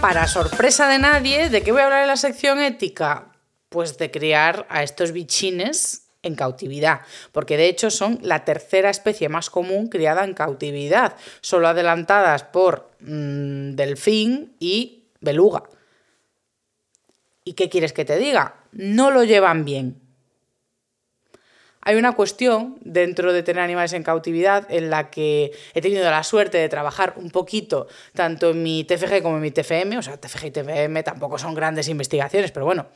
Para sorpresa de nadie, ¿de qué voy a hablar en la sección ética? Pues de criar a estos bichines en cautividad, porque de hecho son la tercera especie más común criada en cautividad, solo adelantadas por mm, delfín y beluga. ¿Y qué quieres que te diga? No lo llevan bien. Hay una cuestión dentro de tener animales en cautividad en la que he tenido la suerte de trabajar un poquito tanto en mi TFG como en mi TFM, o sea, TFG y TFM tampoco son grandes investigaciones, pero bueno,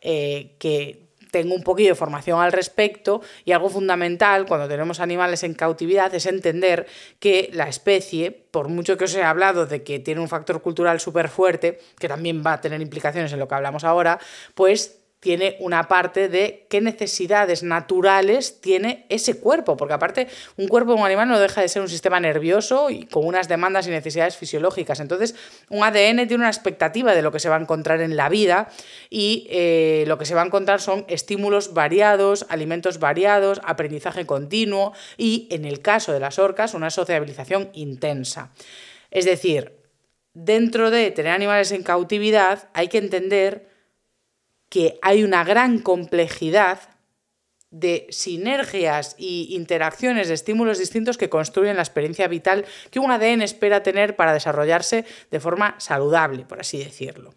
eh, que tengo un poquito de formación al respecto y algo fundamental cuando tenemos animales en cautividad es entender que la especie, por mucho que os he hablado de que tiene un factor cultural súper fuerte, que también va a tener implicaciones en lo que hablamos ahora, pues tiene una parte de qué necesidades naturales tiene ese cuerpo, porque aparte un cuerpo de un animal no deja de ser un sistema nervioso y con unas demandas y necesidades fisiológicas. Entonces, un ADN tiene una expectativa de lo que se va a encontrar en la vida y eh, lo que se va a encontrar son estímulos variados, alimentos variados, aprendizaje continuo y, en el caso de las orcas, una sociabilización intensa. Es decir, dentro de tener animales en cautividad hay que entender que hay una gran complejidad de sinergias y interacciones de estímulos distintos que construyen la experiencia vital que un ADN espera tener para desarrollarse de forma saludable, por así decirlo.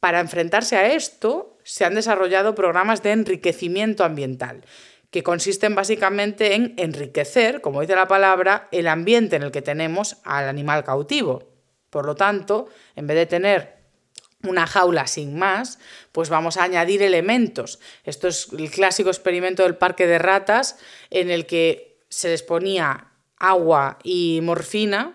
Para enfrentarse a esto, se han desarrollado programas de enriquecimiento ambiental, que consisten básicamente en enriquecer, como dice la palabra, el ambiente en el que tenemos al animal cautivo. Por lo tanto, en vez de tener una jaula sin más, pues vamos a añadir elementos. Esto es el clásico experimento del parque de ratas en el que se les ponía agua y morfina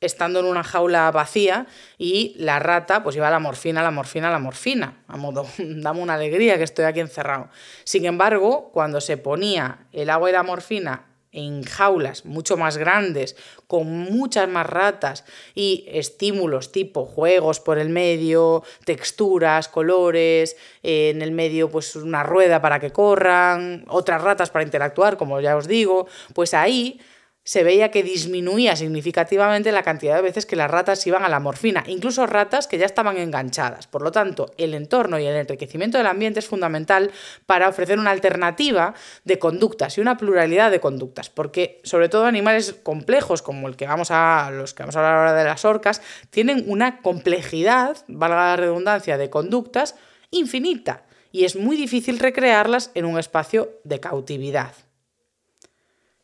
estando en una jaula vacía y la rata pues iba a la morfina, la morfina, la morfina, a modo, dame una alegría que estoy aquí encerrado. Sin embargo, cuando se ponía el agua y la morfina en jaulas mucho más grandes, con muchas más ratas y estímulos tipo juegos por el medio, texturas, colores, en el medio pues una rueda para que corran, otras ratas para interactuar, como ya os digo, pues ahí se veía que disminuía significativamente la cantidad de veces que las ratas iban a la morfina, incluso ratas que ya estaban enganchadas. Por lo tanto, el entorno y el enriquecimiento del ambiente es fundamental para ofrecer una alternativa de conductas y una pluralidad de conductas, porque sobre todo animales complejos como el que vamos a los que vamos a hablar ahora de las orcas tienen una complejidad, valga la redundancia, de conductas infinita y es muy difícil recrearlas en un espacio de cautividad.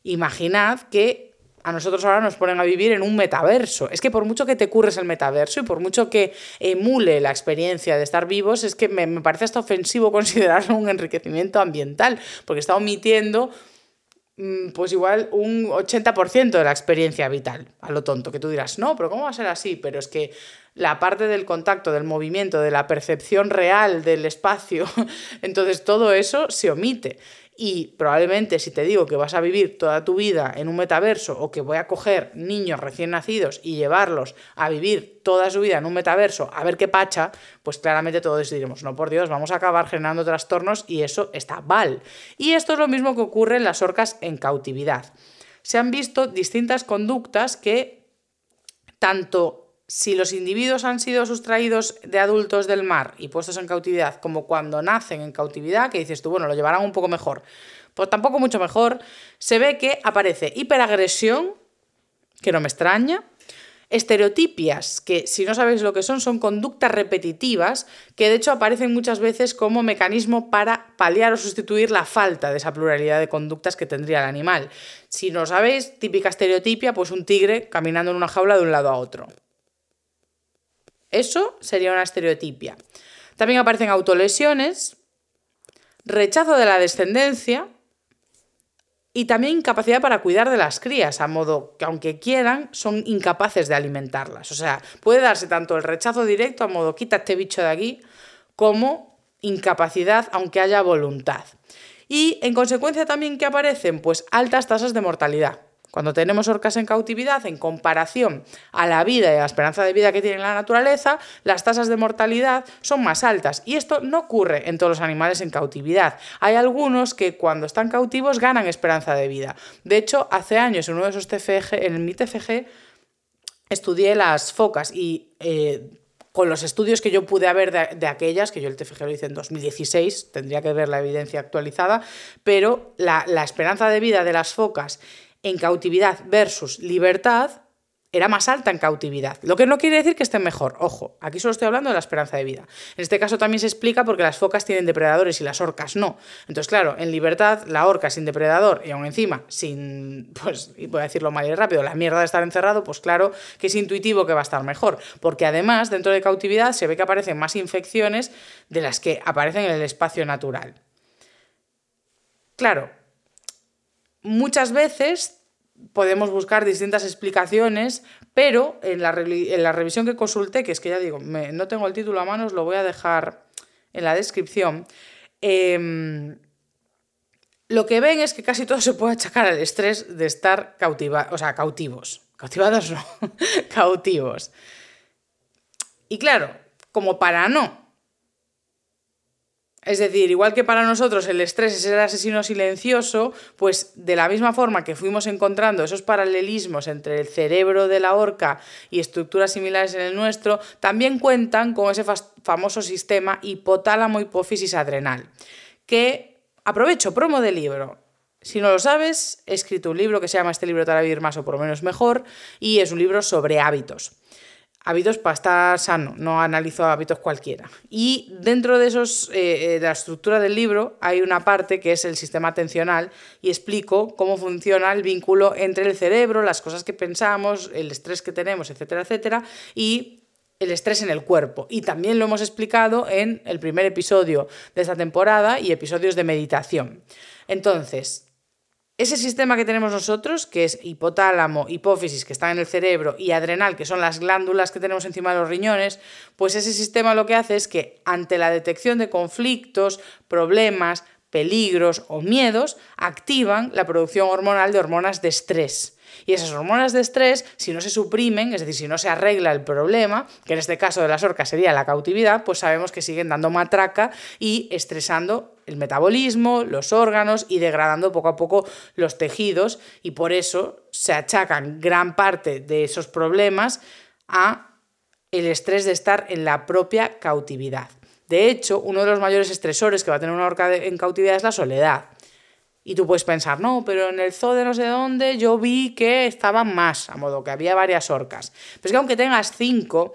Imaginad que a nosotros ahora nos ponen a vivir en un metaverso. Es que por mucho que te curres el metaverso y por mucho que emule la experiencia de estar vivos, es que me, parece hasta ofensivo considerarlo un enriquecimiento ambiental, porque está omitiendo mm, pues igual un 80% de la experiencia vital, a lo tonto, que tú dirás, no, pero ¿cómo va a ser así? Pero es que la parte del contacto, del movimiento, de la percepción real del espacio, entonces todo eso se omite. Y probablemente si te digo que vas a vivir toda tu vida en un metaverso o que voy a coger niños recién nacidos y llevarlos a vivir toda su vida en un metaverso a ver qué pacha, pues claramente todos diremos, no por Dios, vamos a acabar generando trastornos y eso está mal. Y esto es lo mismo que ocurre en las orcas en cautividad. Se han visto distintas conductas que tanto si los individuos han sido sustraídos de adultos del mar y puestos en cautividad, como cuando nacen en cautividad, que dices tú, bueno, lo llevarán un poco mejor, pues tampoco mucho mejor, se ve que aparece hiperagresión, que no me extraña, estereotipias, que si no sabéis lo que son, son conductas repetitivas, que de hecho aparecen muchas veces como mecanismo para paliar o sustituir la falta de esa pluralidad de conductas que tendría el animal. Si no sabéis, típica estereotipia, pues un tigre caminando en una jaula de un lado a otro. Eso sería una estereotipia. También aparecen autolesiones, rechazo de la descendencia y también incapacidad para cuidar de las crías, a modo que aunque quieran, son incapaces de alimentarlas. O sea, puede darse tanto el rechazo directo, a modo quita este bicho de aquí, como incapacidad aunque haya voluntad. Y en consecuencia también que aparecen pues altas tasas de mortalidad. Cuando tenemos orcas en cautividad, en comparación a la vida y a la esperanza de vida que tiene la naturaleza, las tasas de mortalidad son más altas. Y esto no ocurre en todos los animales en cautividad. Hay algunos que cuando están cautivos ganan esperanza de vida. De hecho, hace años en uno de esos TFG, en mi TFG, estudié las focas y... Eh, con los estudios que yo pude haber de, aquellas, que yo el TFG lo hice en 2016, tendría que ver la evidencia actualizada, pero la, la esperanza de vida de las focas en cautividad versus libertad era más alta en cautividad. Lo que no quiere decir que esté mejor. Ojo, aquí solo estoy hablando de la esperanza de vida. En este caso también se explica porque las focas tienen depredadores y las orcas no. Entonces, claro, en libertad, la orca sin depredador y aún encima sin, pues, voy a decirlo mal y rápido, la mierda de estar encerrado, pues claro que es intuitivo que va a estar mejor. Porque además, dentro de cautividad, se ve que aparecen más infecciones de las que aparecen en el espacio natural. Claro, muchas veces podemos buscar distintas explicaciones, pero en la, revisión que consulté, que es que ya digo, no tengo el título a mano, os lo voy a dejar en la descripción, em, lo que ven es que casi todo se puede achacar al estrés de estar cautivados, o sea, cautivos. Cautivados no, cautivos. Y claro, como para no es decir, igual que para nosotros el estrés es el asesino silencioso, pues de la misma forma que fuimos encontrando esos paralelismos entre el cerebro de la orca y estructuras similares en el nuestro, también cuentan con ese famoso sistema hipotálamo-hipófisis adrenal, que, aprovecho, promo de libro, si no lo sabes, he escrito un libro que se llama Este libro te vivir más o por lo menos mejor, y es un libro sobre hábitos hábitos para estar sano, no analizo hábitos cualquiera. Y dentro de, esos, eh, eh, de la estructura del libro hay una parte que es el sistema atencional y explico cómo funciona el vínculo entre el cerebro, las cosas que pensamos, el estrés que tenemos, etcétera, etcétera, y el estrés en el cuerpo. Y también lo hemos explicado en el primer episodio de esta temporada y episodios de meditación. Entonces, ese sistema que tenemos nosotros, que es hipotálamo, hipófisis, que están en el cerebro, y adrenal, que son las glándulas que tenemos encima de los riñones, pues ese sistema lo que hace es que ante la detección de conflictos, problemas, peligros o miedos, activan la producción hormonal de hormonas de estrés. Y esas hormonas de estrés, si no se suprimen, es decir, si no se arregla el problema, que en este caso de las orcas sería la cautividad, pues sabemos que siguen dando matraca y estresando el metabolismo, los órganos y degradando poco a poco los tejidos y por eso se achacan gran parte de esos problemas a el estrés de estar en la propia cautividad. De hecho, uno de los mayores estresores que va a tener una orca en cautividad es la soledad. Y tú puedes pensar, no, pero en el zoo de no sé dónde yo vi que estaban más, a modo que había varias orcas. Pero es que aunque tengas cinco,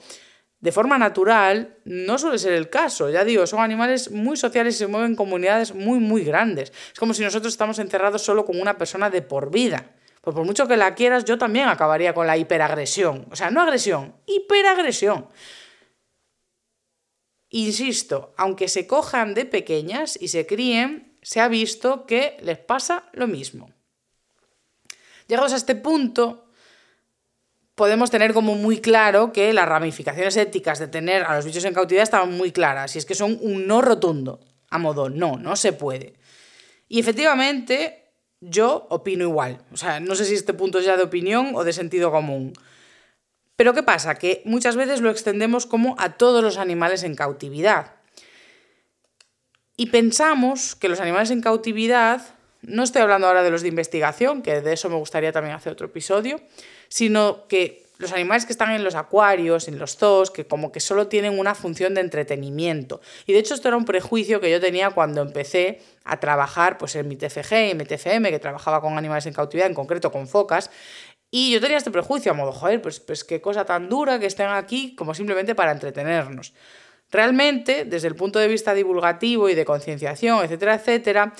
de forma natural no suele ser el caso. Ya digo, son animales muy sociales y se mueven en comunidades muy, muy grandes. Es como si nosotros estamos encerrados solo con una persona de por vida. Pues por mucho que la quieras, yo también acabaría con la hiperagresión. O sea, no agresión, hiperagresión. Insisto, aunque se cojan de pequeñas y se críen, se ha visto que les pasa lo mismo. Llegados a este punto, podemos tener como muy claro que las ramificaciones éticas de tener a los bichos en cautividad estaban muy claras, y es que son un no rotundo, a modo no, no se puede. Y efectivamente, yo opino igual. O sea, no sé si este punto es ya de opinión o de sentido común. Pero ¿qué pasa? Que muchas veces lo extendemos como a todos los animales en cautividad. Y pensamos que los animales en cautividad, no estoy hablando ahora de los de investigación, que de eso me gustaría también hacer otro episodio, sino que los animales que están en los acuarios, en los zoos, que como que solo tienen una función de entretenimiento. Y de hecho esto era un prejuicio que yo tenía cuando empecé a trabajar pues, en mi TFG y mi TFM, que trabajaba con animales en cautividad, en concreto con focas. Y yo tenía este prejuicio, a modo, joder, pues, pues qué cosa tan dura que estén aquí como simplemente para entretenernos. Realmente, desde el punto de vista divulgativo y de concienciación, etcétera, etcétera,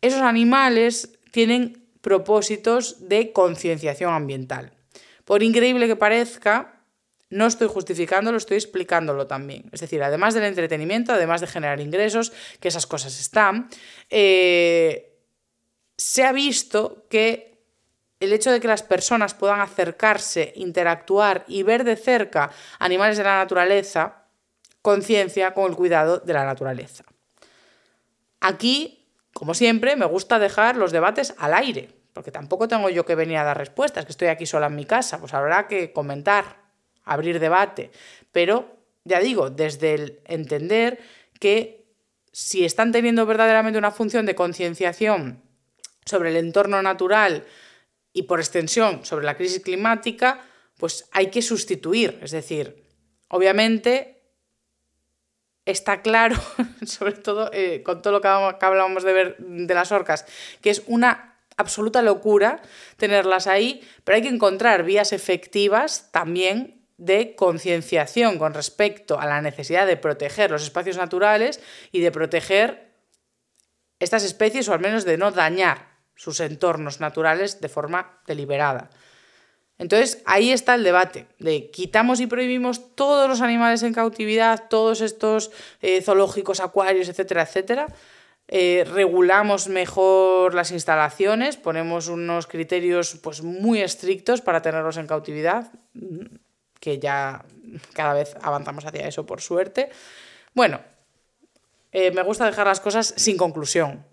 esos animales tienen propósitos de concienciación ambiental. Por increíble que parezca, no estoy justificándolo, estoy explicándolo también. Es decir, además del entretenimiento, además de generar ingresos, que esas cosas están, eh, se ha visto que el hecho de que las personas puedan acercarse, interactuar y ver de cerca animales de la naturaleza conciencia con el cuidado de la naturaleza. Aquí, como siempre, me gusta dejar los debates al aire, porque tampoco tengo yo que venir a dar respuestas, que estoy aquí sola en mi casa, pues habrá que comentar, abrir debate, pero ya digo, desde el entender que si están teniendo verdaderamente una función de concienciación sobre el entorno natural y por extensión sobre la crisis climática, pues hay que sustituir, es decir, obviamente está claro, sobre todo eh, con todo lo que hablábamos de ver de las orcas, que es una absoluta locura tenerlas ahí, pero hay que encontrar vías efectivas también de concienciación con respecto a la necesidad de proteger los espacios naturales y de proteger estas especies o al menos de no dañar sus entornos naturales de forma deliberada. Entonces ahí está el debate de quitamos y prohibimos todos los animales en cautividad, todos estos eh, zoológicos, acuarios, etcétera, etcétera. Eh, regulamos mejor las instalaciones, ponemos unos criterios pues, muy estrictos para tenerlos en cautividad, que ya cada vez avanzamos hacia eso por suerte. Bueno, eh, me gusta dejar las cosas sin conclusión,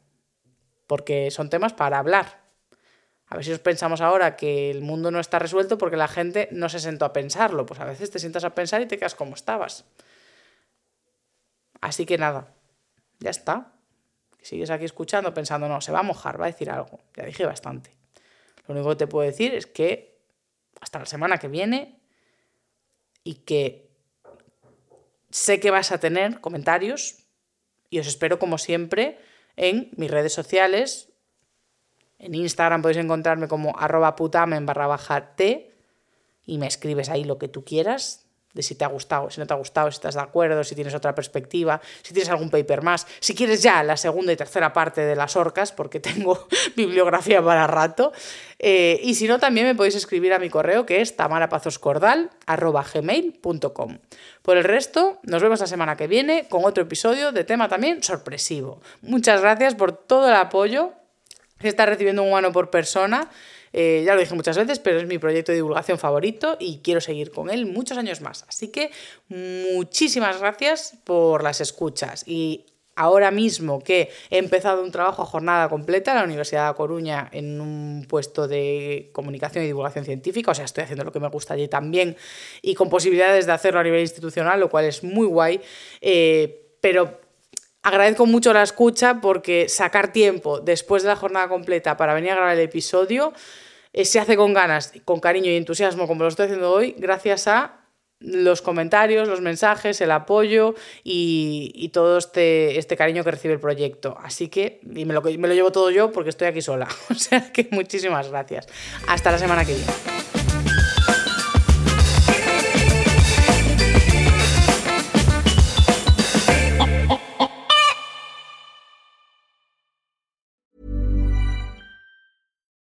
porque son temas para hablar. A ver si os pensamos ahora que el mundo no está resuelto porque la gente no se sentó a pensarlo. Pues a veces te sientas a pensar y te quedas como estabas. Así que nada, ya está. Sigues aquí escuchando pensando, no, se va a mojar, va a decir algo. Ya dije bastante. Lo único que te puedo decir es que hasta la semana que viene y que sé que vas a tener comentarios y os espero como siempre en mis redes sociales. En Instagram podéis encontrarme como arroba putamen barra baja t y me escribes ahí lo que tú quieras de si te ha gustado, si no te ha gustado, si estás de acuerdo, si tienes otra perspectiva, si tienes algún paper más, si quieres ya la segunda y tercera parte de las orcas, porque tengo bibliografía para rato. Eh, y si no, también me podéis escribir a mi correo que es tamarapazoscordal.gmail.com. Por el resto, nos vemos la semana que viene con otro episodio de tema también sorpresivo. Muchas gracias por todo el apoyo está recibiendo un humano por persona. Eh, ya lo dije muchas veces, pero es mi proyecto de divulgación favorito y quiero seguir con él muchos años más. Así que muchísimas gracias por las escuchas y ahora mismo que he empezado un trabajo a jornada completa en la Universidad de Coruña en un puesto de comunicación y divulgación científica, o sea, estoy haciendo lo que me gusta allí también y con posibilidades de hacerlo a nivel institucional, lo cual es muy guay, eh, pero agradezco mucho la escucha porque sacar tiempo después de la jornada completa para venir a grabar el episodio eh, se hace con ganas, con cariño y entusiasmo como lo estoy haciendo hoy, gracias a los comentarios, los mensajes, el apoyo y, todo este, este, cariño que recibe el proyecto. Así que, y me lo, me lo llevo todo yo porque estoy aquí sola. O sea que muchísimas gracias. Hasta la semana que viene.